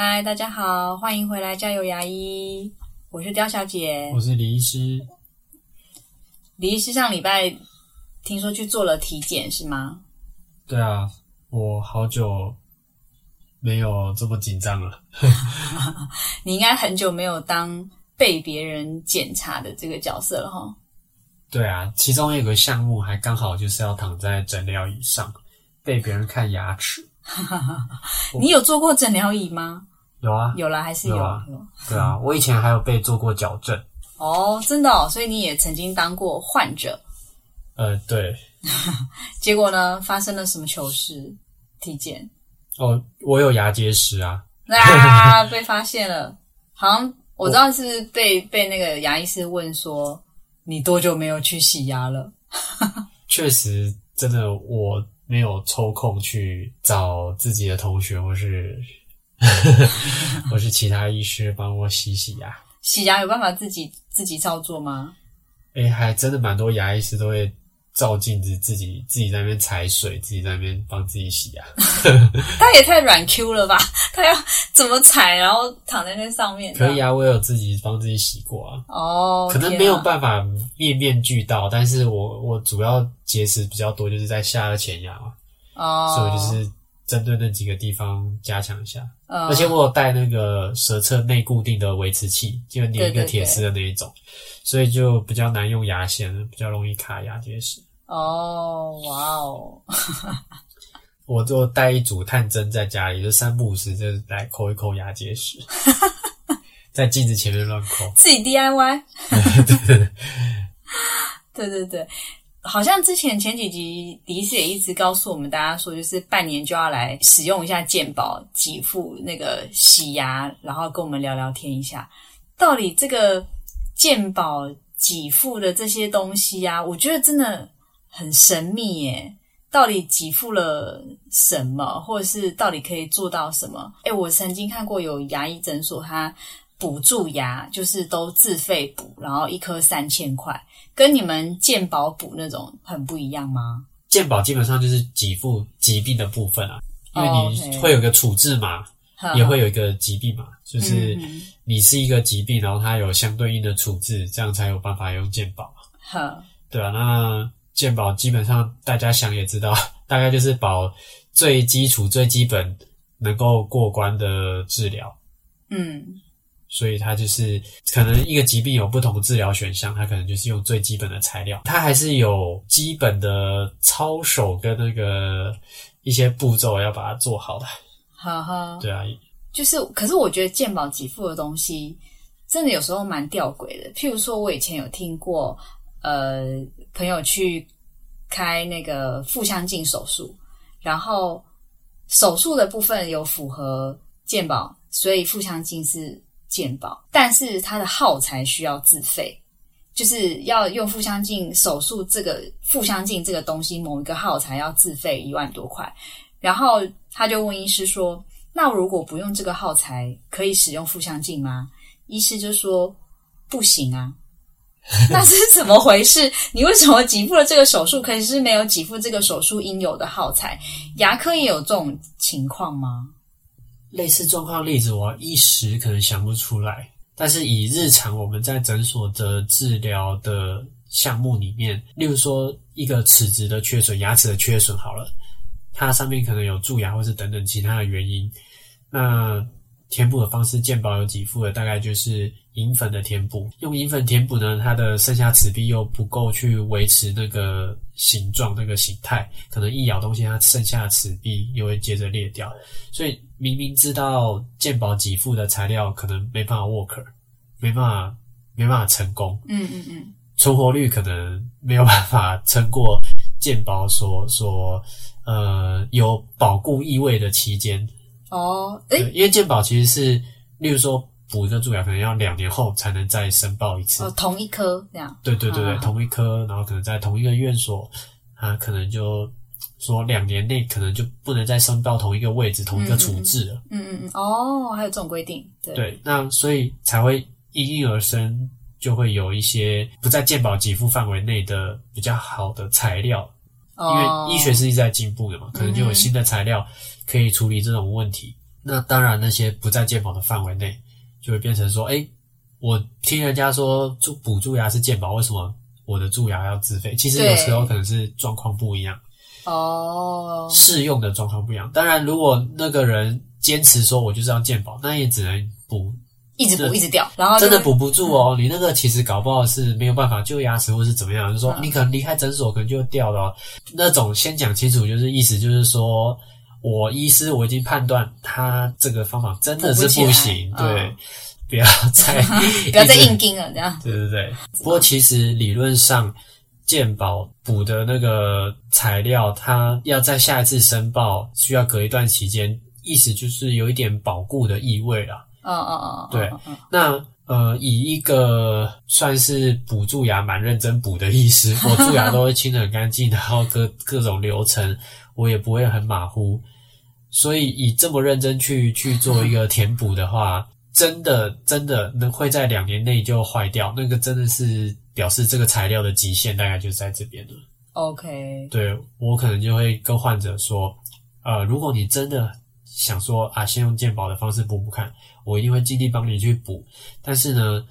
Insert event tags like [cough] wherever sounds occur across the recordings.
嗨，大家好，欢迎回来加油牙医，我是刁小姐。我是李医师。李医师上礼拜听说去做了体检是吗？对啊，我好久没有这么紧张了。[laughs] 你应该很久没有当被别人检查的这个角色了哈。对啊，其中有个项目还刚好就是要躺在诊疗椅上被别人看牙齿。[laughs] 你有做过诊疗椅吗？有啊，有了还是有？有啊。对啊，我以前还有被做过矫正。哦，真的哦，所以你也曾经当过患者。呃，对。[laughs] 结果呢？发生了什么糗事？体检？哦，我有牙结石啊！啊，[laughs] 被发现了。好像我知道是被被那个牙医师问说，你多久没有去洗牙了？确实，真的我没有抽空去找自己的同学，或是 [laughs] 或是其他医师帮我洗洗牙。洗牙有办法自己自己照做吗？哎，还真的蛮多牙医师都会。照镜子，自己自己在那边踩水，自己在那边帮自己洗牙。[laughs] 他也太软 Q 了吧？他要怎么踩，然后躺在那上面？可以啊，我有自己帮自己洗过啊。哦，可能没有办法面面俱到，但是我我主要结石比较多，就是在下颚前牙嘛。哦，所以就是针对那几个地方加强一下。而且我有带那个舌侧内固定的维持器，就粘一个铁丝的那一种，所以就比较难用牙线，比较容易卡牙结石。哦，哇哦！[laughs] 我就带一组探针在家里，就三不五时就来抠一抠牙结石，[laughs] 在镜子前面乱抠，自己 DIY。[laughs] 对对对对，好像之前前几集迪斯也一直告诉我们大家说，就是半年就要来使用一下健保给付那个洗牙，然后跟我们聊聊天一下，到底这个健保给付的这些东西啊，我觉得真的。很神秘耶，到底给付了什么，或者是到底可以做到什么？哎，我曾经看过有牙医诊所，他补蛀牙就是都自费补，然后一颗三千块，跟你们健保补那种很不一样吗？健保基本上就是给付疾病的部分啊，因为你会有个处置嘛，也会有一个疾病嘛，就是你是一个疾病，然后它有相对应的处置，这样才有办法用健保。好，对啊，那。健保基本上大家想也知道，大概就是保最基础、最基本能够过关的治疗。嗯，所以它就是可能一个疾病有不同治疗选项，它可能就是用最基本的材料，它还是有基本的操守跟那个一些步骤要把它做好的。哈哈，对啊，就是，可是我觉得健保给付的东西真的有时候蛮吊诡的。譬如说，我以前有听过。呃，朋友去开那个腹腔镜手术，然后手术的部分有符合健保，所以腹腔镜是健保，但是它的耗材需要自费，就是要用腹腔镜手术这个腹腔镜这个东西，某一个耗材要自费一万多块，然后他就问医师说：“那如果不用这个耗材，可以使用腹腔镜吗？”医师就说：“不行啊。” [laughs] 那是怎么回事？你为什么给付了这个手术，可是没有给付这个手术应有的耗材？牙科也有这种情况吗？类似状况例子，我一时可能想不出来。但是以日常我们在诊所的治疗的项目里面，例如说一个齿质的缺损、牙齿的缺损，好了，它上面可能有蛀牙或是等等其他的原因，那填补的方式，健保有给付的，大概就是。银粉的填补，用银粉填补呢，它的剩下齿壁又不够去维持那个形状、那个形态，可能一咬东西，它剩下的齿壁又会接着裂掉。所以明明知道健保给付的材料可能没办法 work，没办法，没办法成功。嗯嗯嗯，存活率可能没有办法撑过健保所所呃有保固意味的期间。哦，诶，因为健保其实是，例如说。补一个蛀牙可能要两年后才能再申报一次。哦，同一颗这样。对对对对，同一颗，然后可能在同一个院所，啊，可能就说两年内可能就不能再申报同一个位置、同一个处置了。嗯嗯嗯，哦，还有这种规定。对，那所以才会应运而生，就会有一些不在健保给付范围内的比较好的材料，因为医学是一直在进步的嘛，可能就有新的材料可以处理这种问题。那当然那些不在健保的范围内，就会变成说，哎，我听人家说蛀补蛀牙是健保，为什么我的蛀牙要自费？其实有时候可能是状况不一样。哦，适用的状况不一样。当然，如果那个人坚持说我就是要健保，那也只能补，一直补一直掉，然后真的补不住哦。你那个其实搞不好是没有办法救牙齿，或是怎么样，就说你可能离开诊所可能就掉了。那种先讲清楚，就是意思就是说我医师我已经判断他这个方法真的是不行，对，不要再 [laughs] 不要再硬盯了，这样。对 [laughs] 对对。不过其实理论上。鉴保补的那个材料，它要在下一次申报需要隔一段期间，意思就是有一点保固的意味了。哦哦哦，对。那呃，以一个算是补蛀牙蛮认真补的医师，我蛀牙都会清的很干净，然后各各种流程我也不会很马虎，所以以这么认真去去做一个填补的话，真的真的能会在两年内就坏掉，那个真的是。表示这个材料的极限大概就在这边了。OK，对我可能就会跟患者说，呃，如果你真的想说啊，先用鉴保的方式补补看，我一定会尽力帮你去补。但是呢，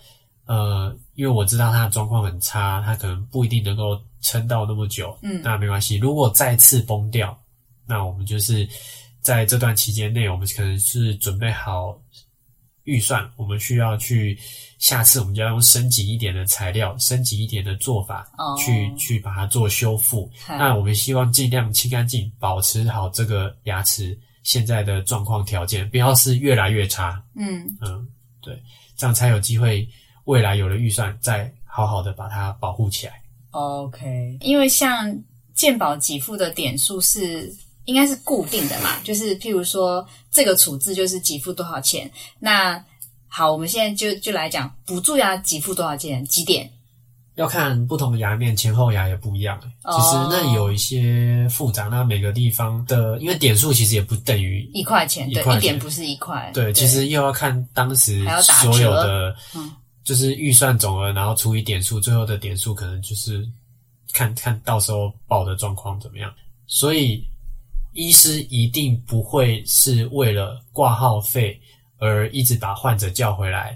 呃，因为我知道他的状况很差，他可能不一定能够撑到那么久。嗯，那没关系。如果再次崩掉，那我们就是在这段期间内，我们可能是准备好。预算，我们需要去下次，我们就要用升级一点的材料，升级一点的做法，去去把它做修复。那我们希望尽量清干净，保持好这个牙齿现在的状况条件，不要是越来越差。嗯嗯，对，这样才有机会未来有了预算，再好好的把它保护起来。OK，因为像健保给付的点数是。应该是固定的嘛，就是譬如说这个处置就是给付多少钱。那好，我们现在就就来讲补助牙给付多少钱几点？要看不同的牙面前后牙也不一样。其实那有一些复杂，那每个地方的因为点数其实也不等于一块钱，对，一点不是一块。对，其实又要看当时所有的，就是预算总额，然后除以点数，最后的点数可能就是看看到时候报的状况怎么样。所以。医师一定不会是为了挂号费而一直把患者叫回来。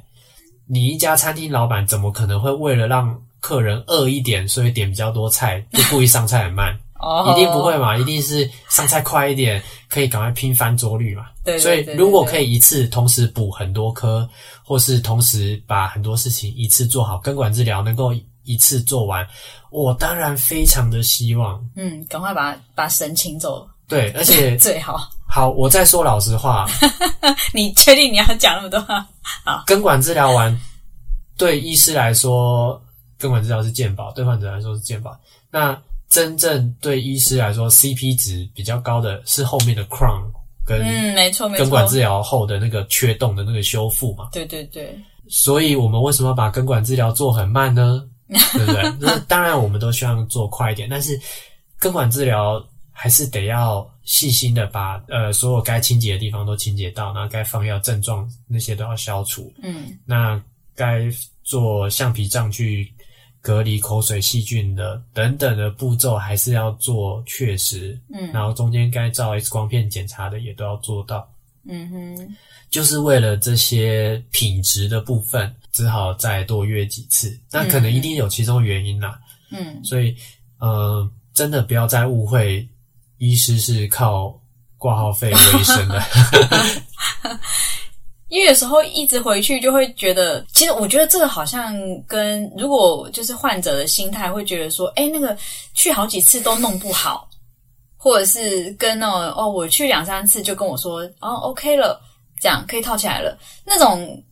你一家餐厅老板怎么可能会为了让客人饿一点，所以点比较多菜，就故意上菜很慢？[laughs] 哦，一定不会嘛，一定是上菜快一点，可以赶快拼翻桌率嘛。对，所以如果可以一次同时补很多科，或是同时把很多事情一次做好，根管治疗能够一次做完，我当然非常的希望。嗯，赶快把把神请走。对，而且 [laughs] 最好好，我再说老实话。[laughs] 你确定你要讲那么多话？好，根管治疗完，对医师来说，根管治疗是健保；对患者来说是健保。那真正对医师来说，CP 值比较高的是后面的 crown 跟嗯，没错，没错，根管治疗后的那个缺洞的那个修复嘛。对对对。所以我们为什么要把根管治疗做很慢呢？[laughs] 对不对？那当然，我们都希望做快一点，但是根管治疗。还是得要细心的把呃所有该清洁的地方都清洁到，然后该放药症状那些都要消除。嗯，那该做橡皮杖去隔离口水细菌的等等的步骤还是要做确实。嗯，然后中间该照 X 光片检查的也都要做到。嗯哼，就是为了这些品质的部分，只好再多约几次。那可能一定有其中原因啦。嗯，所以呃，真的不要再误会。医师是靠挂号费为生的，[laughs] 因为有时候一直回去就会觉得，其实我觉得这个好像跟如果就是患者的心态会觉得说，哎，那个去好几次都弄不好，或者是跟那种哦，我去两三次就跟我说哦，OK 了，这样可以套起来了，那种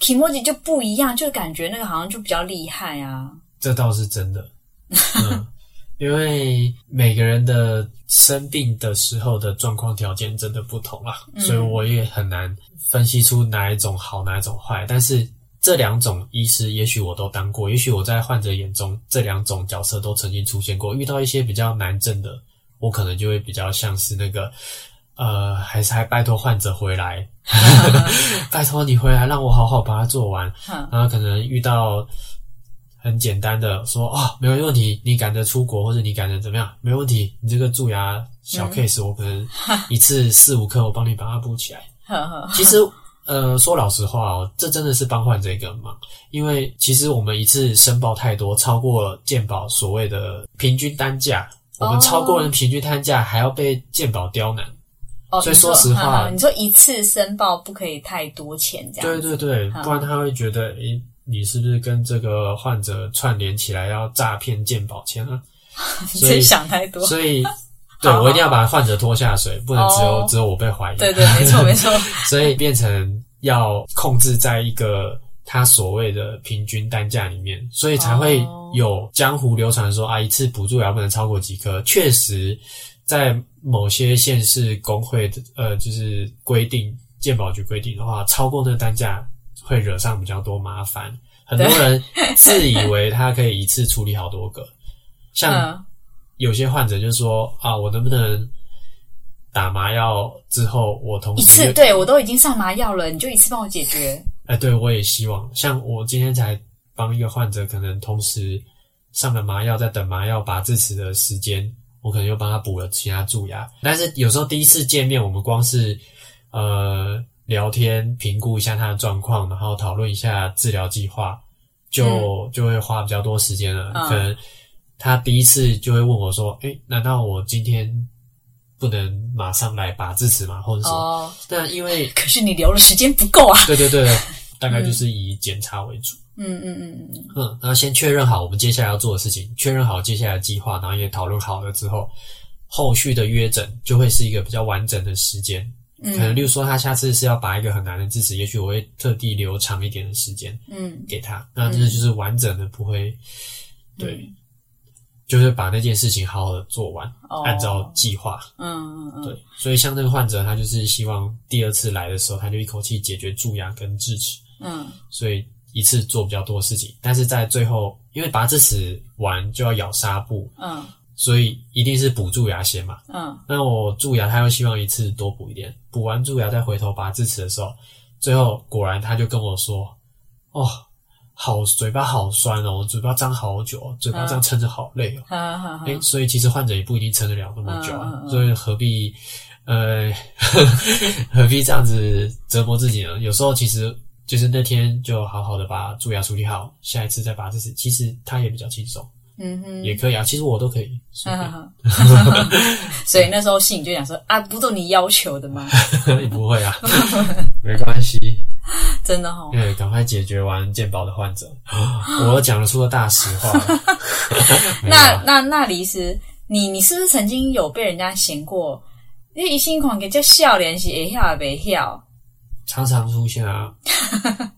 emoji 就不一样，就感觉那个好像就比较厉害啊。这倒是真的。因为每个人的生病的时候的状况条件真的不同啊，所以我也很难分析出哪一种好，哪一种坏。但是这两种医师，也许我都当过，也许我在患者眼中这两种角色都曾经出现过。遇到一些比较难症的，我可能就会比较像是那个，呃，还是还拜托患者回来，[laughs] 拜托你回来，让我好好把它做完。然后可能遇到。很简单的说啊，没有问题，你赶着出国或者你赶着怎么样，没问题。你这个蛀牙小 case，我可能一次四五颗，我帮你把它补起来。[laughs] 呵呵，其实，呃，说老实话哦，这真的是帮患者一个忙，因为其实我们一次申报太多，超过健保所谓的平均单价，我们超过了平均单价，还要被健保刁难。哦，所以说实话你说一次申报不可以太多钱，这样对对对，不然他会觉得，诶，你是不是跟这个患者串联起来要诈骗健保钱啊？[laughs] 所以真想太多。所以，[laughs] 对好我一定要把患者拖下水，不能只有哦只有我被怀疑。对对，没错没错。[laughs] 所以变成要控制在一个他所谓的平均单价里面，所以才会哦有江湖流传说啊，一次补助牙不能超过几颗。确实，在某些县市工会的呃，就是规定健保局规定的话，超过那个单价会惹上比较多麻烦。很多人自以为他可以一次处理好多个，像嗯，有些患者就说啊，我能不能打麻药之后，我同一时又次对我都已经上麻药了，你就一次帮我解决。哎，对，我也希望。像我今天才帮一个患者，可能同时上了麻药，在等麻药拔智齿的时间，我可能又帮他补了其他蛀牙。但是有时候第一次见面，我们光是呃聊天，评估一下他的状况，然后讨论一下治疗计划，就、就会花比较多时间了。嗯可能他第一次就会问我说：“哎，难道我今天不能马上来拔智齿吗？”或者说，哦，那因为可是你留的时间不够啊。对对对，[laughs] 大概就是以检查为主。嗯嗯嗯嗯嗯，嗯，然后先确认好我们接下来要做的事情，确认好接下来的计划，然后也讨论好了之后，后续的约诊就会是一个比较完整的时间。嗯。可能例如说他下次是要拔一个很难的智齿，也许我会特地留长一点的时间嗯。给他，那这就是完整的，不会对，嗯就是把那件事情好好的做完，哦。按照计划。嗯嗯嗯，对，所以像那个患者，他就是希望第二次来的时候，他就一口气解决蛀牙跟智齿。嗯。所以一次做比较多事情，但是在最后，因为拔智齿完就要咬纱布，嗯所以一定是补蛀牙先嘛。嗯那我蛀牙，他又希望一次多补一点，补完蛀牙再回头拔智齿的时候，最后果然他就跟我说：“哦，好嘴巴好酸哦，我嘴巴张好久哦，嘴巴这样撑着好累哦。哈哈哈诶，所以其实患者也不一定撑得了那么久啊，所以何必呃 [laughs] 何必这样子折磨自己呢？有时候其实就是那天就好好的把蛀牙处理好，下一次再拔智齿，其实他也比较轻松，嗯哼，也可以啊。其实我都可以。[laughs] 所以那时候信就想说啊，不都你要求的吗？[laughs] 你不会啊，[laughs] 没关系。真的哈。对，赶快解决完健保的患者，[gasps] 我讲得出了大实话。那啊那那黎师，你你是不是曾经有被人家嫌过？你一心狂给叫笑脸是会笑也袂笑？常常出现啊。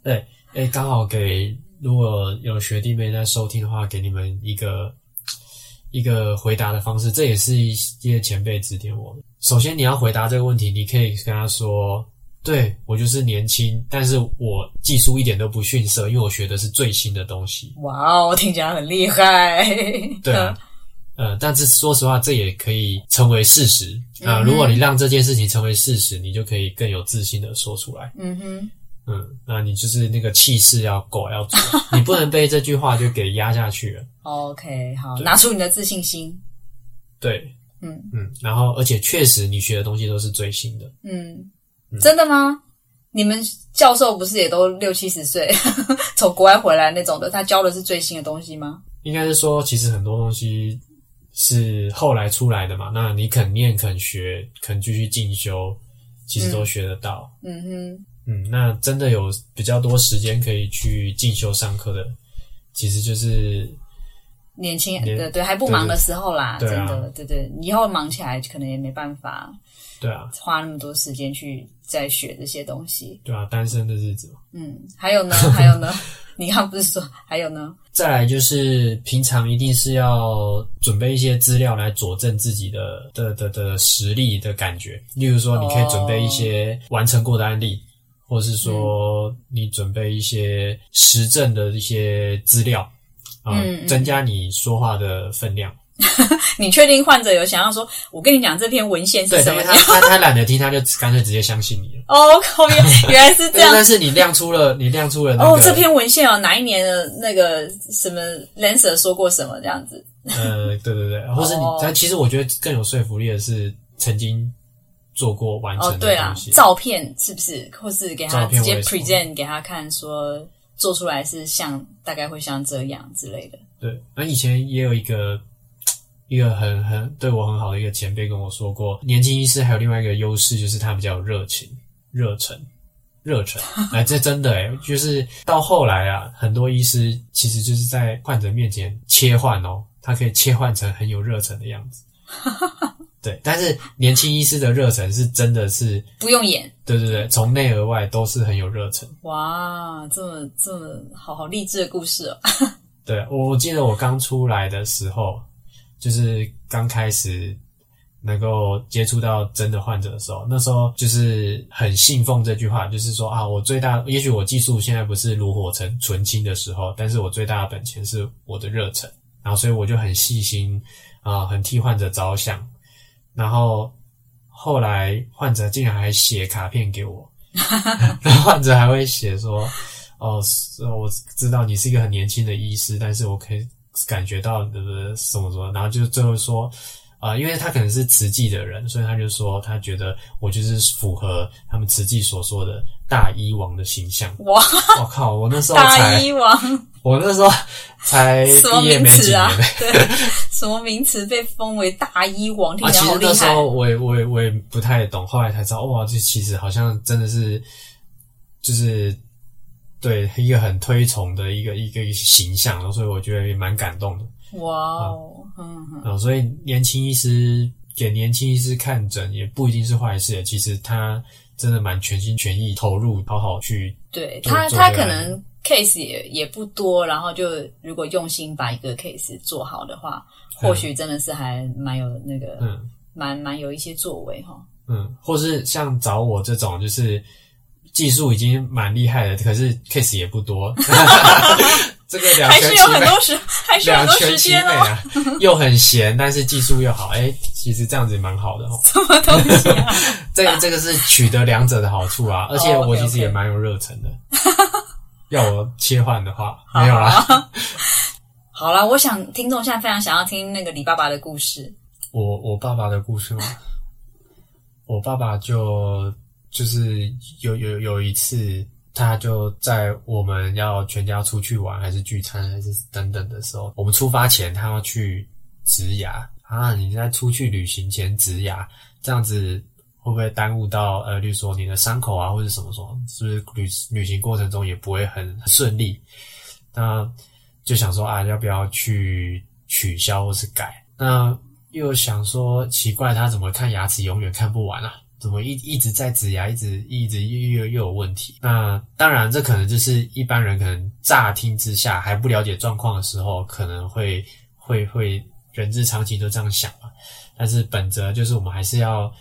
对，哎，刚好给如果有学弟妹在收听的话，给你们一个一个回答的方式，这也是一些前辈指点我的。首先，你要回答这个问题，你可以跟他说：“对我就是年轻，但是我技术一点都不逊色，因为我学的是最新的东西。哇哦，听起来很厉害。”对啊。呃，但是说实话，这也可以成为事实啊、嗯如果你让这件事情成为事实，你就可以更有自信的说出来。嗯哼，嗯，那你就是那个气势要够，要足，[laughs] 你不能被这句话就给压下去了。[laughs] OK，好，拿出你的自信心。对，嗯嗯，然后而且确实你学的东西都是最新的，嗯，真的吗？你们教授不是也都六七十岁，[laughs] 从国外回来那种的，他教的是最新的东西吗？应该是说其实很多东西是后来出来的嘛，那你肯念肯学，肯继续进修，其实都学得到。嗯哼，嗯那真的有比较多时间可以去进修上课的，其实就是年轻年对对，还不忙的时候啦，对对啊真的，对对，以后忙起来可能也没办法对啊，花那么多时间去再学这些东西。对啊，单身的日子。嗯，还有呢，还有呢，[laughs] 你刚刚不是说还有呢？再来就是平常一定是要准备一些资料来佐证自己的的的的实力的感觉，例如说你可以准备一些完成过的案例，或是说你准备一些实证的一些资料啊、增加你说话的分量。[laughs] 你确定患者有想要说，我跟你讲这篇文献，是什么？他他他懒得听，他就干脆直接相信你了。哦，靠原 [laughs] 原来是这对，样。但是你亮出了，你亮出了那个哦，这篇文献哦，哪一年的那个什么 Lancer 说过什么这样子？呃，对对对，或是你哦，但其实我觉得更有说服力的是曾经做过完哦，成对啦的东西。，照片是不是，或是给他直接 present 给他看，说做出来是像大概会像这样之类的。对，那以前也有一个 [tsk] 一个很很对我很好的一个前辈跟我说过，年轻医师还有另外一个优势就是他比较有热情、热忱、热忱。[laughs] 哎，这真的哎，就是到后来啊，很多医师其实就是在患者面前切换哦，他可以切换成很有热忱的样子。[laughs] 对，但是年轻医师的热忱是真的是，不用演，对对对，从内而外都是很有热忱。哇，这么这么好好励志的故事哦！[laughs] 对，我我记得我刚出来的时候，就是刚开始能够接触到真的患者的时候，那时候就是很信奉这句话，就是说啊，我最大，也许我技术现在不是炉火纯纯青的时候，但是我最大的本钱是我的热忱，然后所以我就很细心啊、很替患者着想，然后后来患者竟然还写卡片给我，[laughs] 然后患者还会写说。哦，是我知道你是一个很年轻的医师，但是我可以感觉到呃什么什么，然后就最后说，啊、因为他可能是慈济的人，所以他就说他觉得我就是符合他们慈济所说的大医王的形象。哇，我靠，我那时候大才，医王我那时候才毕业没几年，？对，什么名词被封为大医王？听啊，起来好厉其实那时。候我也我也我也不太懂，后来才知道，哇，这其实好像真的是就是对一个很推崇的一个一个形象，然后所以我觉得也蛮感动的。哇哦，嗯嗯，啊、所以年轻医师给年轻医师看诊也不一定是坏事，其实他真的蛮全心全意投入，好好去对他他可能 case 也也不多，然后就如果用心把一个 case 做好的话，或许真的是还蛮有那个，嗯蛮蛮有一些作为哈。嗯，或是像找我这种就是技术已经蛮厉害的，可是 case 也不多，[laughs] 这个两还是有全其美。很多时，还是有很多时两全其美间哦。啊，又很闲，但是技术又好，哎、其实这样子也蛮好的哦。什么东西啊？这个这个是取得两者的好处啊，而且哦我其实也蛮有热忱的。要我切换的话，好没有啦。[laughs] 好啦，我想听众现在非常想要听那个李爸爸的故事。我我爸爸的故事吗？[laughs] 我爸爸就就是有有有一次，他就在我们要全家出去玩，还是聚餐，还是等等的时候，我们出发前他要去植牙啊。你在出去旅行前植牙，这样子会不会耽误到呃，例如说你的伤口啊，或者什么什么，是不是旅旅行过程中也不会很顺利？那就想说啊，要不要去取消或是改？那又想说奇怪，他怎么看牙齿永远看不完啊？怎么一一直在指牙，一直一直又又又有问题？那当然，这可能就是一般人可能乍听之下还不了解状况的时候，可能会会会人之常情都这样想嘛。但是本着就是我们还是要，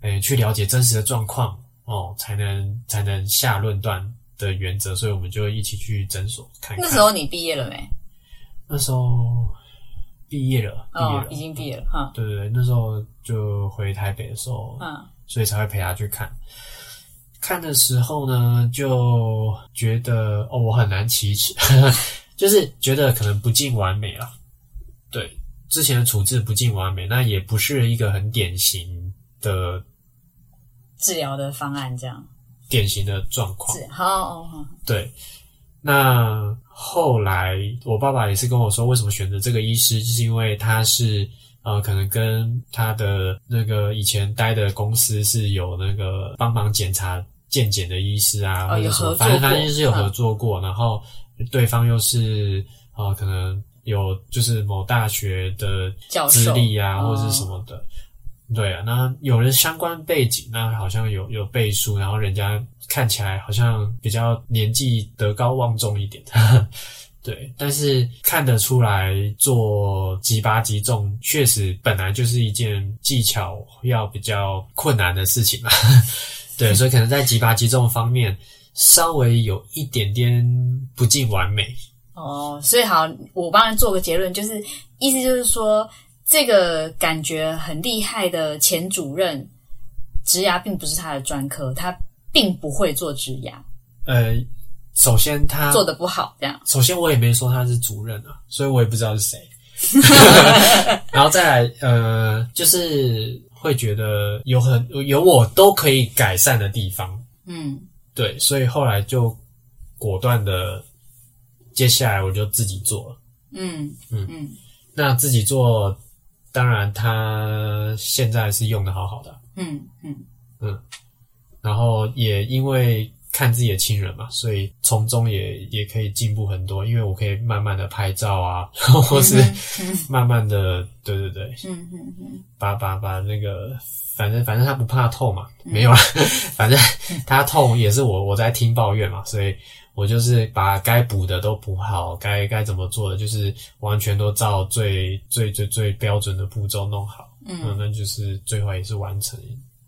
呃，去了解真实的状况哦，才能才能下论断的原则，所以我们就一起去诊所看看。那时候你毕业了没？那时候毕业了，毕业了，，哦已经毕业了哈。对对对，那时候就回台北的时候，嗯，所以才会陪他去看。看的时候呢，就觉得哦，我很难启齿，[laughs] 就是觉得可能不尽完美了。对，之前的处置不尽完美，那也不是一个很典型的治疗的方案这样典型的状况。是好哦，好对，那后来我爸爸也是跟我说，为什么选择这个医师，就是因为他是呃，可能跟他的那个以前待的公司是有那个帮忙检查健检的医师啊，哦或者什么，反正反正过就是有合嗯作过，然后对方又是呃，可能有就是某大学的资历啊，哦或者是什么的。对啊，那有人相关背景，那好像有有背书，然后人家看起来好像比较年纪德高望重一点。[laughs] 对，但是看得出来做击拔击中，确实本来就是一件技巧要比较困难的事情嘛。[laughs] 对，所以可能在击拔击中方面稍微有一点点不尽完美。哦，所以好，我帮人做个结论，就是意思就是说，这个感觉很厉害的前主任，植牙并不是他的专科，他并不会做植牙，呃，首先他做的不好，这样。首先我也没说他是主任啊，所以我也不知道是谁。[laughs] 然后再来，呃，就是会觉得有很有我都可以改善的地方，嗯对，所以后来就果断的，接下来我就自己做了。嗯嗯嗯那自己做，当然他现在是用的好好的，嗯嗯。嗯。然后也因为看自己的亲人嘛，所以从中也也可以进步很多，因为我可以慢慢的拍照啊，然 [laughs] 后或是慢慢的，对对对，嗯嗯嗯。把把把那个，反正反正他不怕痛嘛，没有啦，[laughs] 反正他痛也是我我在听抱怨嘛，所以我就是把该补的都补好，该该怎么做的就是完全都照最最最最标准的步骤弄好，嗯，那就是最后也是完成。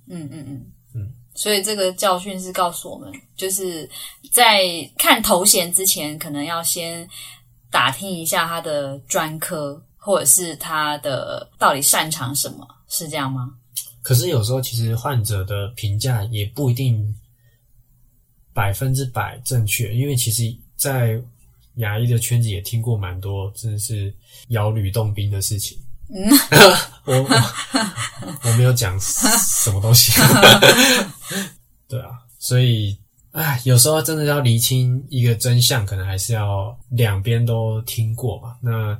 嗯嗯嗯嗯。所以这个教训是告诉我们，就是在看头衔之前，可能要先打听一下他的专科，或者是他的到底擅长什么，是这样吗？可是有时候其实患者的评价也不一定百分之百正确，因为其实，在牙医的圈子也听过蛮多真的是摇吕洞宾的事情。嗯，[laughs] 我我我没有讲什么东西。[laughs] 对啊，所以哎，有时候真的要厘清一个真相，可能还是要两边都听过嘛。那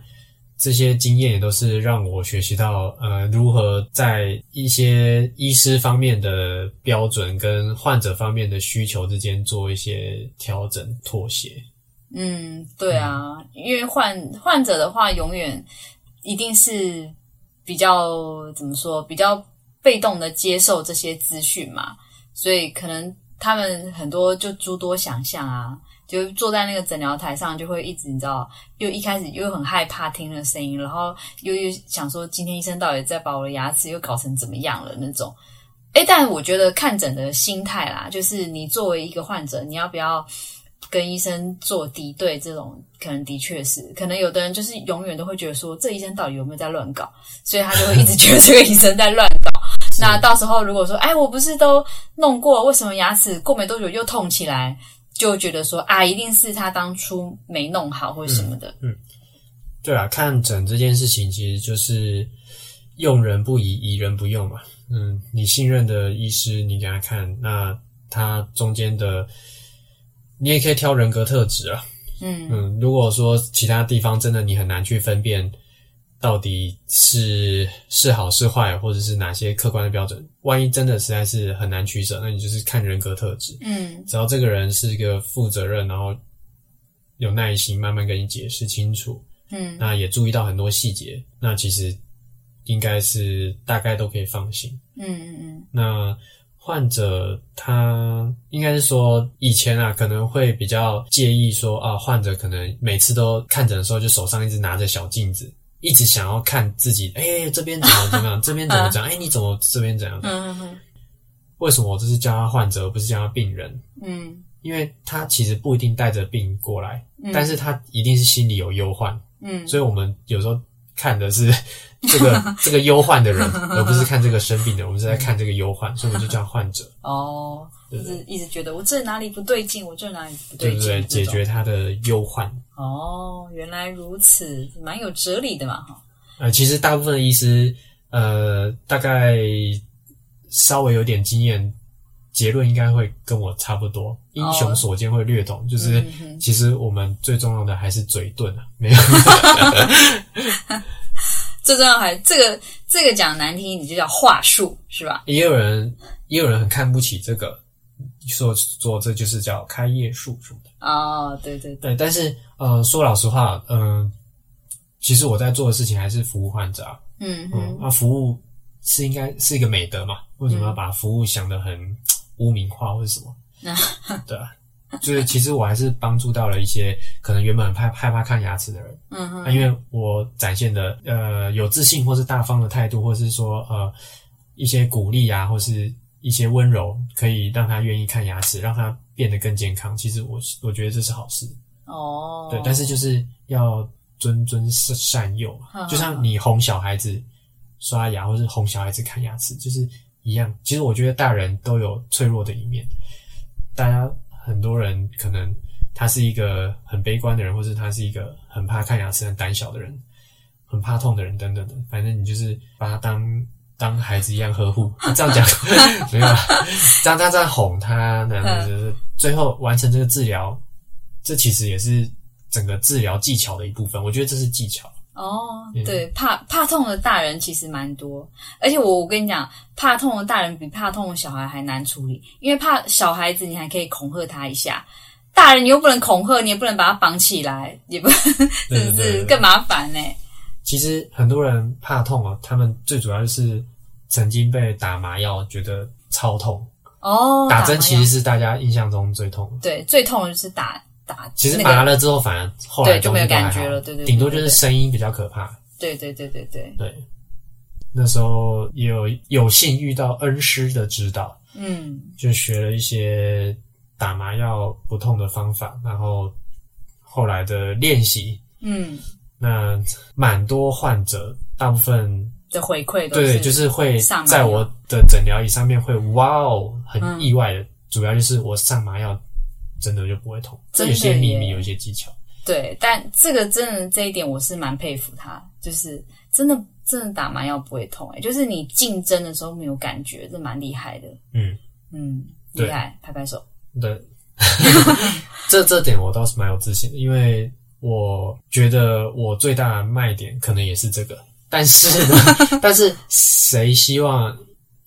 这些经验也都是让我学习到，呃，如何在一些医师方面的标准跟患者方面的需求之间做一些调整妥协。嗯，对啊，因为患患者的话，永远一定是比较怎么说，比较被动的接受这些资讯嘛，所以可能他们很多就诸多想象啊，就坐在那个诊疗台上，就会一直你知道，又一开始又很害怕听那个声音，然后又又想说今天医生到底在把我的牙齿又搞成怎么样了那种。诶，但我觉得看诊的心态啦，就是你作为一个患者，你要不要跟医生做敌对？这种可能的确是，可能有的人就是永远都会觉得说，这医生到底有没有在乱搞，所以他就会一直觉得 [laughs] 这个医生在乱搞。那到时候如果说，哎，我不是都弄过，为什么牙齿过没多久又痛起来？就觉得说啊，一定是他当初没弄好或者什么的。嗯对啊，看诊这件事情其实就是用人不疑，疑人不用嘛。嗯，你信任的医师，你给他看，那他中间的，你也可以挑人格特质啊。嗯嗯，如果说其他地方真的你很难去分辨到底是是好是坏，或者是哪些客观的标准，万一真的实在是很难取舍，那你就是看人格特质。嗯只要这个人是一个负责任，然后有耐心，慢慢跟你解释清楚，嗯那也注意到很多细节，那其实应该是大概都可以放心。嗯嗯嗯那患者他应该是说以前啊，可能会比较介意说啊，患者可能每次都看诊的时候，就手上一直拿着小镜子，一直想要看自己，哎、这边怎么怎么样，[laughs] 这边怎么讲，哎、你怎么这边怎样？嗯嗯为什么我这是叫他患者，而不是叫他病人？嗯。因为他其实不一定带着病过来，嗯。但是他一定是心里有忧患，嗯。所以我们有时候看的是 [laughs] 这个这个忧患的人，[laughs] 而不是看这个生病的人，我们是在看这个忧患，所以我们就叫患者，哦，对一直一直觉得我这哪里不对劲，我这哪里不劲，对不对？解决他的忧患。哦，原来如此，蛮有哲理的嘛，哈。呃，其实大部分的医师，呃，大概稍微有点经验，结论应该会跟我差不多。英雄所见会略懂，就是嗯其实我们最重要的还是嘴遁啊，没有。[laughs] 最重要还这个这个讲难听，你就叫话术是吧？也有人也有人很看不起这个，说说这就是叫开业术什么的。哦，对对对，但是呃，说老实话，嗯、其实我在做的事情还是服务患者啊。嗯嗯哼，，那服务是应该是一个美德嘛？为什么要把服务想得很污名化或者什么？[laughs] 对啊，就是其实我还是帮助到了一些可能原本很害害怕看牙齿的人，嗯哼，啊，因为我展现的呃有自信或是大方的态度，或是说呃一些鼓励啊，或是一些温柔，可以让他愿意看牙齿，让他变得更健康。其实我我觉得这是好事，哦，对，但是就是要谆谆善善诱嘛，嗯就像你哄小孩子刷牙，或是哄小孩子看牙齿，就是一样。其实我觉得大人都有脆弱的一面，大家很多人可能他是一个很悲观的人，或是他是一个很怕看牙齿、很胆小的人，很怕痛的人等等的。反正你就是把他当当孩子一样呵护。[laughs] 这样讲 [laughs] 没有啊？这样这样这样哄他，那样子最后完成这个治疗，这其实也是整个治疗技巧的一部分。我觉得这是技巧。哦，对，怕怕痛的大人其实蛮多，而且我我跟你讲，怕痛的大人比怕痛的小孩还难处理，因为怕小孩子你还可以恐吓他一下，大人你又不能恐吓，你也不能把他绑起来，也不 [laughs] 是不是更麻烦呢？其实很多人怕痛啊，他们最主要就是曾经被打麻药，觉得超痛哦。打针其实是大家印象中最痛，对，最痛的就是打。其实麻了之后，反而后来就没有感觉了，对对，顶多就是声音比较可怕。对对对对对对。那时候有有幸遇到恩师的指导，嗯，就学了一些打麻药不痛的方法，然后后来的练习，嗯，那蛮多患者大部分的回馈，对，就是会在我的诊疗椅上面会哇哦，很意外的，主要就是我上麻药。真的就不会痛，这有些秘密，有一些技巧。对，但这个真的这一点我是蛮佩服他，就是真的真的打麻药不会痛，哎，就是你进针的时候没有感觉，这蛮厉害的。嗯嗯，厉害，拍拍手。[laughs] 对，[laughs] 这这点我倒是蛮有自信的，因为我觉得我最大的卖点可能也是这个，但是呢，[laughs] 但是谁希望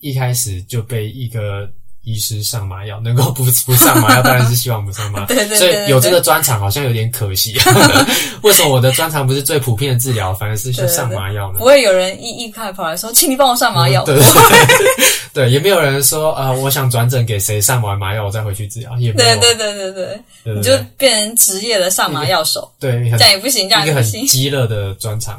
一开始就被一个。医师上麻药，能够不不上麻药，当然是希望不上麻。[laughs] 对对对。所以有这个专长好像有点可惜。[laughs] 为什么我的专长不是最普遍的治疗，反而是去上麻药呢？不会有人一一开跑来说，请你帮我上麻药。对对对，对，也没有人说啊，我想转诊给谁上完麻药，我再回去治疗。也没有。对对对对对，你就变成职业的上麻药手。对，这样也不行，这样也不行。激乐的专长。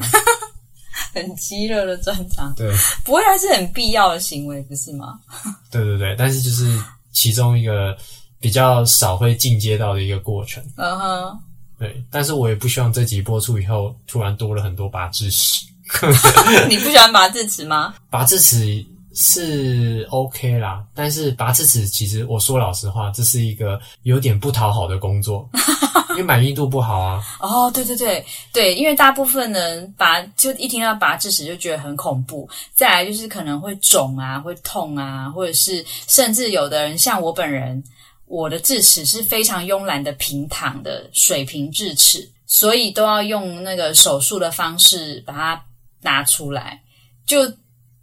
很激烈的专场，对，不会还是很必要的行为，不是吗？[laughs] 对对对，但是就是其中一个比较少会进阶到的一个过程。嗯哼，对，但是我也不希望这集播出以后突然多了很多拔智齿。[laughs] 你不喜欢拔智齿吗？拔智齿。是 OK 啦，但是拔智齿其实我说老实话，这是一个有点不讨好的工作，[laughs] 因为满意度不好啊。哦，对对对对，因为大部分人拔就一听到拔智齿就觉得很恐怖，再来就是可能会肿啊，会痛啊，或者是甚至有的人像我本人，我的智齿是非常慵懒的平躺的水平智齿，所以都要用那个手术的方式把它拿出来，就。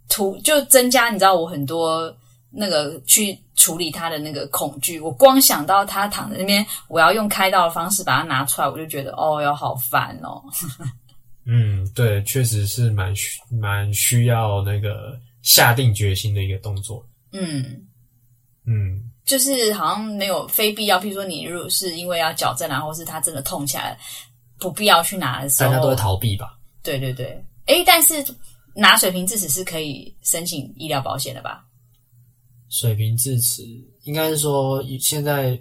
图就增加，你知道我很多那个去处理他的那个恐惧。我光想到他躺在那边，我要用开刀的方式把它拿出来，我就觉得哦哟，好烦哦。嗯，对，确实是蛮需蛮需要那个下定决心的一个动作。嗯嗯，就是好像没有非必要，譬如说你如果是因为要矫正啊，或是他真的痛起来，不必要去拿的时候，大家都会逃避吧？对对对，诶，但是。拿水平智齿是可以申请医疗保险的吧？水平智齿应该是说，现在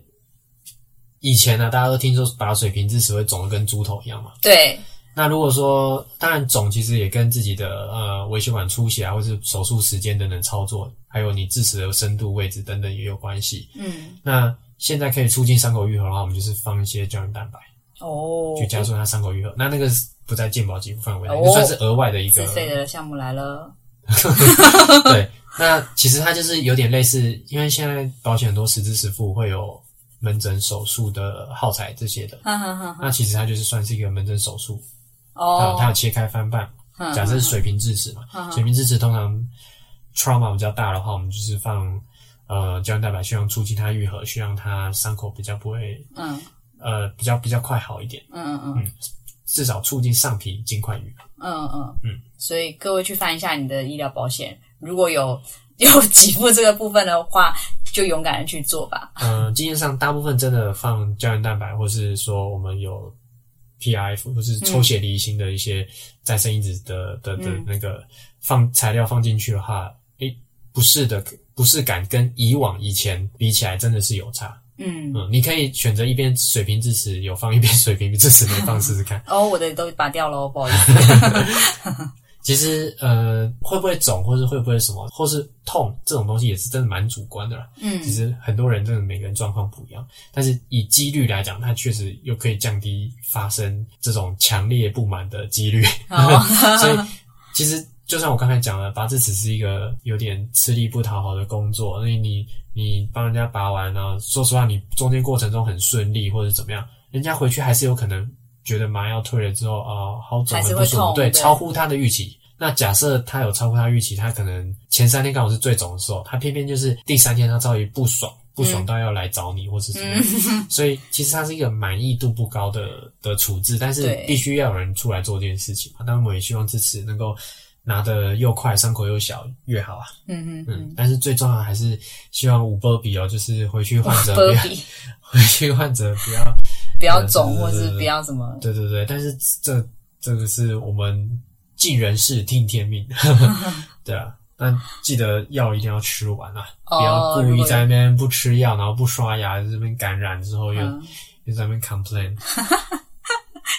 以前呢，大家都听说拔水平智齿会肿的跟猪头一样嘛。对。那如果说，当然肿其实也跟自己的呃微血管出血啊，或是手术时间等等操作，还有你智齿的深度、位置等等也有关系。嗯。那现在可以促进伤口愈合的话，我们就是放一些胶原蛋白哦，去加速它伤口愈合。那那个。不在健保给付范围内，算是额外的一个自费的项目来了。[laughs] 对，那其实它就是有点类似，因为现在保险很多实支实付会有门诊手术的耗材这些的。那其实它就是算是一个门诊手术哦，它要切开翻瓣。假设是水平智齿嘛，水平智齿通常 trauma 比较大的话，我们就是放呃胶原蛋白，希望促进它愈合，希望它伤口比较不会嗯呃比较比较快好一点。嗯嗯嗯。至少促进上皮尽快愈合。嗯嗯嗯，所以各位去翻一下你的医疗保险，如果有 [laughs] 有给付这个部分的话，就勇敢的去做吧。嗯，经验上大部分真的放胶原蛋白，或是说我们有 P R F 或是抽血离心的一些再生因子的的的那个放材料放进去的话，诶，不是的，不适感跟以往以前比起来真的是有差。嗯嗯，你可以选择一边水平支持有放，一边水平支持没放试试看。[laughs] 哦，我的都拔掉了，不好意思。[laughs] 其实呃，会不会肿，或是会不会什么，或是痛，这种东西也是真的蛮主观的啦。嗯，其实很多人真的每个人状况不一样，但是以几率来讲，它确实又可以降低发生这种强烈不满的几率。[laughs] 所以其实就像我刚才讲的，拔智齿是一个有点吃力不讨好的工作，那你你帮人家拔完呢，说实话，你中间过程中很顺利或者怎么样，人家回去还是有可能觉得麻药退了之后啊、好肿很不舒服，对，超乎他的预期。那假设他有超乎他预期，他可能前三天刚好是最肿的时候，他偏偏就是第三天他遭遇不爽，不爽到要来找你或是什么。所以其实它是一个满意度不高的的处置，但是必须要有人出来做这件事情嘛。当然我也希望支持能够拿的又快，伤口又小越好啊。嗯嗯嗯，但是最重要还是希望五波比哦，就是回去患者不要，[laughs] 回去患者不要，不要肿，或是不要什么。对对对。但是这这个是我们尽人事听天命，[laughs] 对啊。但记得药一定要吃完啊，哦不要故意在那边不吃药，然后不刷牙，这边感染之后又、嗯又在那边 complain。[laughs]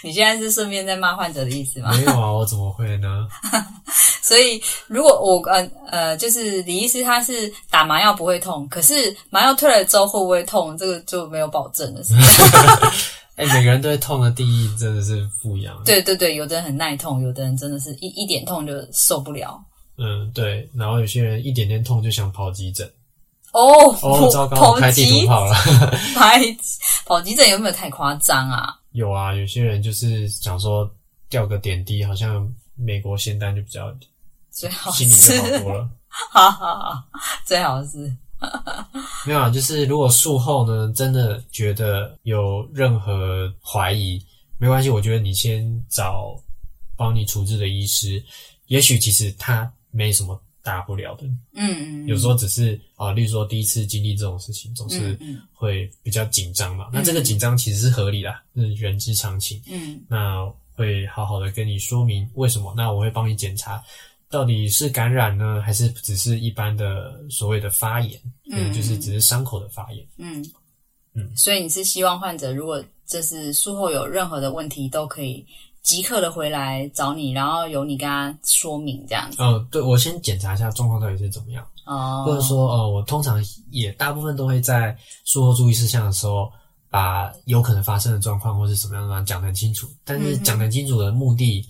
你现在是顺便在骂患者的意思吗？没有啊，我怎么会呢？[laughs] 所以如果我呃呃，就是李医师他是打麻药不会痛，可是麻药退了之后会不会痛，这个就没有保证了，是不是？[laughs] 哎、每个人对痛的定义真的是不一样。，对对对，有的人很耐痛，有的人真的是一一点痛就受不了。嗯，对。然后有些人一点点痛就想跑急诊，哦，哦，糟糕，跑我开地急图炮了。[laughs] 排跑急诊有没有太夸张啊？有啊，有些人就是想说掉个点滴，好像美国仙丹就比较最好心里就好多了。哈哈哈，[laughs] 最好是没有啊，就是如果术后呢，真的觉得有任何怀疑，没关系，我觉得你先找帮你处置的医师，也许其实他没什么大不了的，嗯嗯，有时候只是啊、例如说第一次经历这种事情，总是会比较紧张嘛。那这个紧张其实是合理的，是人之常情。嗯那会好好的跟你说明为什么。那我会帮你检查，到底是感染呢，还是只是一般的所谓的发炎？嗯就是只是伤口的发炎。嗯嗯所以你是希望患者如果这是术后有任何的问题，都可以即刻的回来找你，然后由你跟他说明这样子。嗯，对，我先检查一下状况到底是怎么样，哦，或者说，呃，我通常也大部分都会在术后注意事项的时候，把有可能发生的状况或是什么样的讲得很清楚。但是讲得很清楚的目的，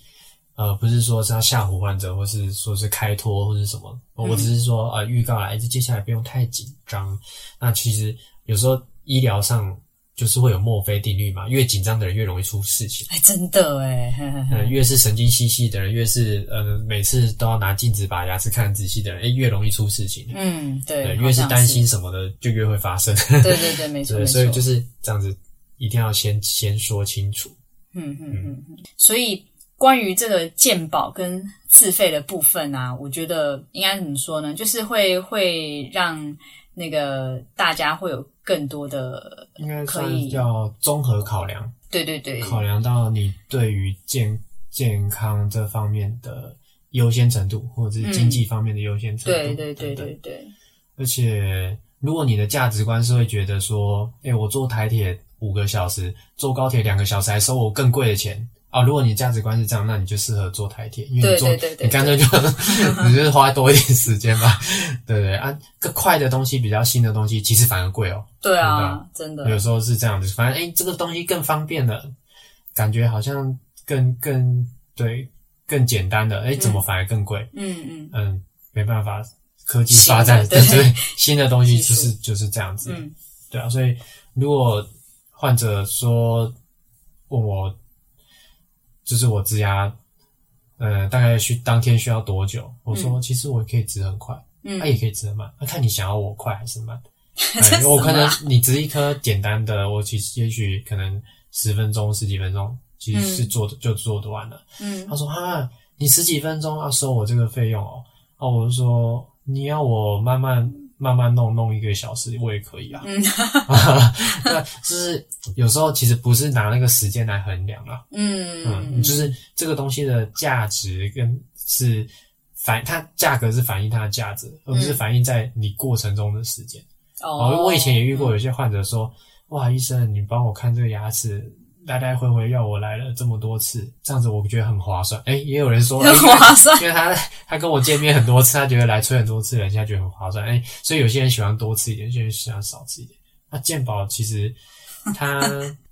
呃，不是说是要吓唬患者，或是说是开脱或是什么，嗯我只是说，呃，预告来，这接下来不用太紧张。那其实有时候医疗上就是会有墨菲定律嘛，越紧张的人越容易出事情。哎，真的哎，呵呵呵呃，越是神经兮兮的人，越是呃每次都要拿镜子把牙齿看仔细的人，哎，越容易出事情。嗯，对，对，越是担心什么的，就越会发生。对对对，没 [laughs] 错，对，所以就是这样子，一定要先先说清楚。嗯嗯嗯嗯，所以关于这个鉴保跟自费的部分啊，我觉得应该怎么说呢？就是会会让那个大家会有更多的，应该可以要综合考量，对对对，考量到你对于健健康这方面的优先程度，或者是经济方面的优先程度。对对对对对，而且，如果你的价值观是会觉得说，哎、我坐台铁五个小时，坐高铁两个小时，还收我更贵的钱啊！如果你价值观是这样，那你就适合做台铁，因为你做，你干脆就 [laughs] 你就是花多一点时间吧，对不对啊？更快的东西，比较新的东西，其实反而贵哦。对啊，真的，有时候是这样子，反正哎、这个东西更方便了，感觉好像更更对更简单的，哎、怎么反而更贵？嗯嗯嗯，没办法，科技发展，对 [laughs] 对新的东西就是就是这样子，嗯对啊，所以如果患者说问我，就是我植牙，呃，大概需当天需要多久？我说、其实我可以植很快，嗯它、也可以植很慢，那、看你想要我快还是慢。[laughs] 我可能你植一颗简单的，我其实也许可能十分钟、十几分钟，其实是做的、就做得完了。嗯他说：“哈，你十几分钟要收我这个费用哦。”啊，我就说：“你要我慢慢慢慢弄弄一个小时，我也可以啊。嗯。[laughs] 对，就是有时候其实不是拿那个时间来衡量啊，嗯。嗯，就是这个东西的价值跟是反它价格是反映它的价值，而不是反映在你过程中的时间。哦，我以前也遇过有些患者说：“哇，医生，你帮我看这个牙齿，来来回回要我来了这么多次，这样子我觉得很划算。”哎，也有人说很划算，因为他 [laughs] 他跟我见面很多次，他觉得来催很多次，人家觉得很划算。哎，所以有些人喜欢多吃一点，有些人喜欢少吃一点。那健保其实它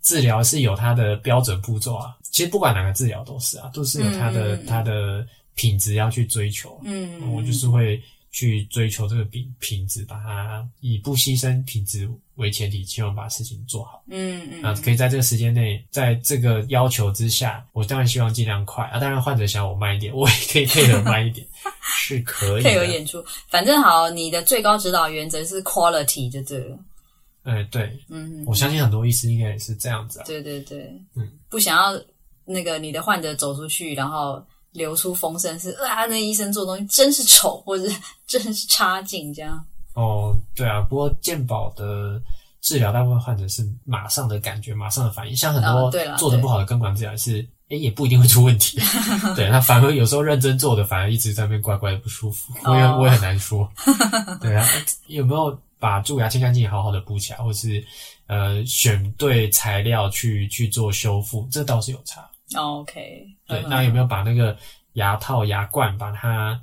治疗是有它的标准步骤啊，其实不管哪个治疗都是啊，都是有它的、嗯它的品质要去追求，嗯，我就是会去追求这个品品质，把它以不牺牲品质为前提，希望把事情做好。嗯嗯，啊，可以在这个时间内，在这个要求之下，我当然希望尽量快啊。当然，患者想我慢一点，我也可以配合慢一点，[laughs] 是可以的。配合演出，反正好，你的最高指导原则是 quality 就对了。哎，对，嗯，我相信很多医师应该也是这样子啊。对对对，嗯，不想要那个你的患者走出去，然后流出风声是啊，那医生做东西真是丑，或者是 [laughs] 真是差劲这样。哦，对啊，不过健保的治疗，大部分患者是马上的感觉，马上的反应，像很多做的不好的根管治疗是，诶也不一定会出问题。[laughs] 对，那反而有时候认真做的，反而一直在那边怪怪的不舒服，我也哦我也很难说。[laughs] 对啊，有没有把蛀牙清干净，好好的补起来，或是呃选对材料去去做修复，这倒是有差。哦 OK，对，嗯那有没有把那个牙套、牙冠把它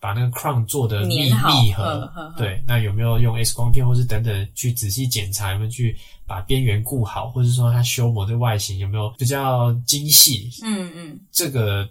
把那个 crown 做的密密合嗯嗯嗯？对，那有没有用 X 光片或是等等去仔细检查，有没有去把边缘固好，或者说它修磨的外形有没有比较精细？嗯嗯这个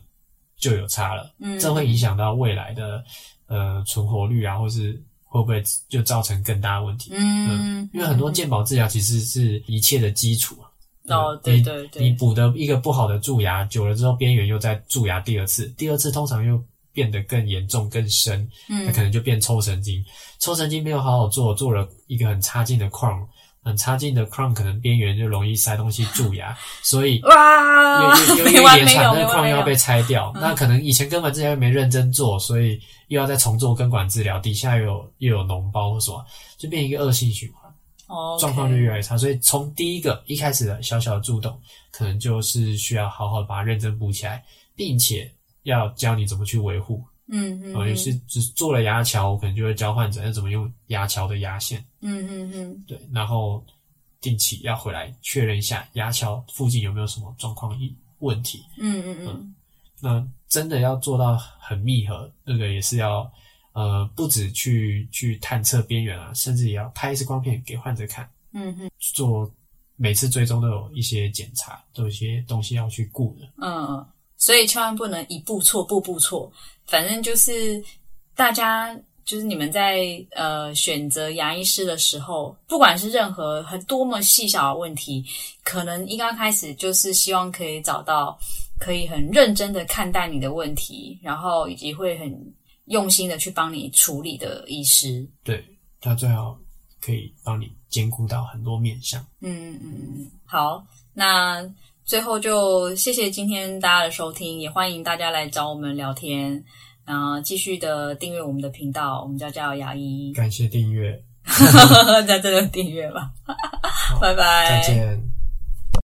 就有差了，嗯，这会影响到未来的呃存活率啊，或是会不会就造成更大的问题？嗯，因为很多健保治疗其实是一切的基础啊。哦，嗯对对对，你补的一个不好的蛀牙，久了之后边缘又在蛀牙第二次，第二次通常又变得更严重、更深，那嗯可能就变抽神经。抽神经没有好好做，做了一个很差劲的 crown，很差劲的 crown，可能边缘就容易塞东西蛀牙，所以哇，有有有没一连串，完没有，那 crown 又要被拆掉。那可能以前根管治疗又没认真做，所以又要再重做根管治疗，底下又有又有脓包或什么，就变一个恶性循环。哦，状况就越来越差。所以从第一个一开始的小小的蛀洞，可能就是需要好好把它认真补起来，并且要教你怎么去维护。嗯嗯，哦，也是只做了牙桥，我可能就会教患者要怎么用牙桥的牙线，嗯嗯嗯对，然后定期要回来确认一下牙桥附近有没有什么状况一问题。嗯嗯嗯那真的要做到很密合，那个也是要呃，不止去去探测边缘啊，甚至也要拍一次光片给患者看。嗯哼做每次追踪都有一些检查，都有一些东西要去顾的。嗯，所以千万不能一步错，步步错。反正就是大家，就是你们在呃选择牙医师的时候，不管是任何很多么细小的问题，可能一刚开始就是希望可以找到可以很认真的看待你的问题，然后以及会很用心的去帮你处理的医师。对，他最好可以帮你兼顾到很多面向。嗯嗯嗯，好，那最后就谢谢今天大家的收听，也欢迎大家来找我们聊天，然后继续的订阅我们的频道，我们叫叫牙医，感谢订阅，[laughs] 在这里订阅吧，拜拜，再见。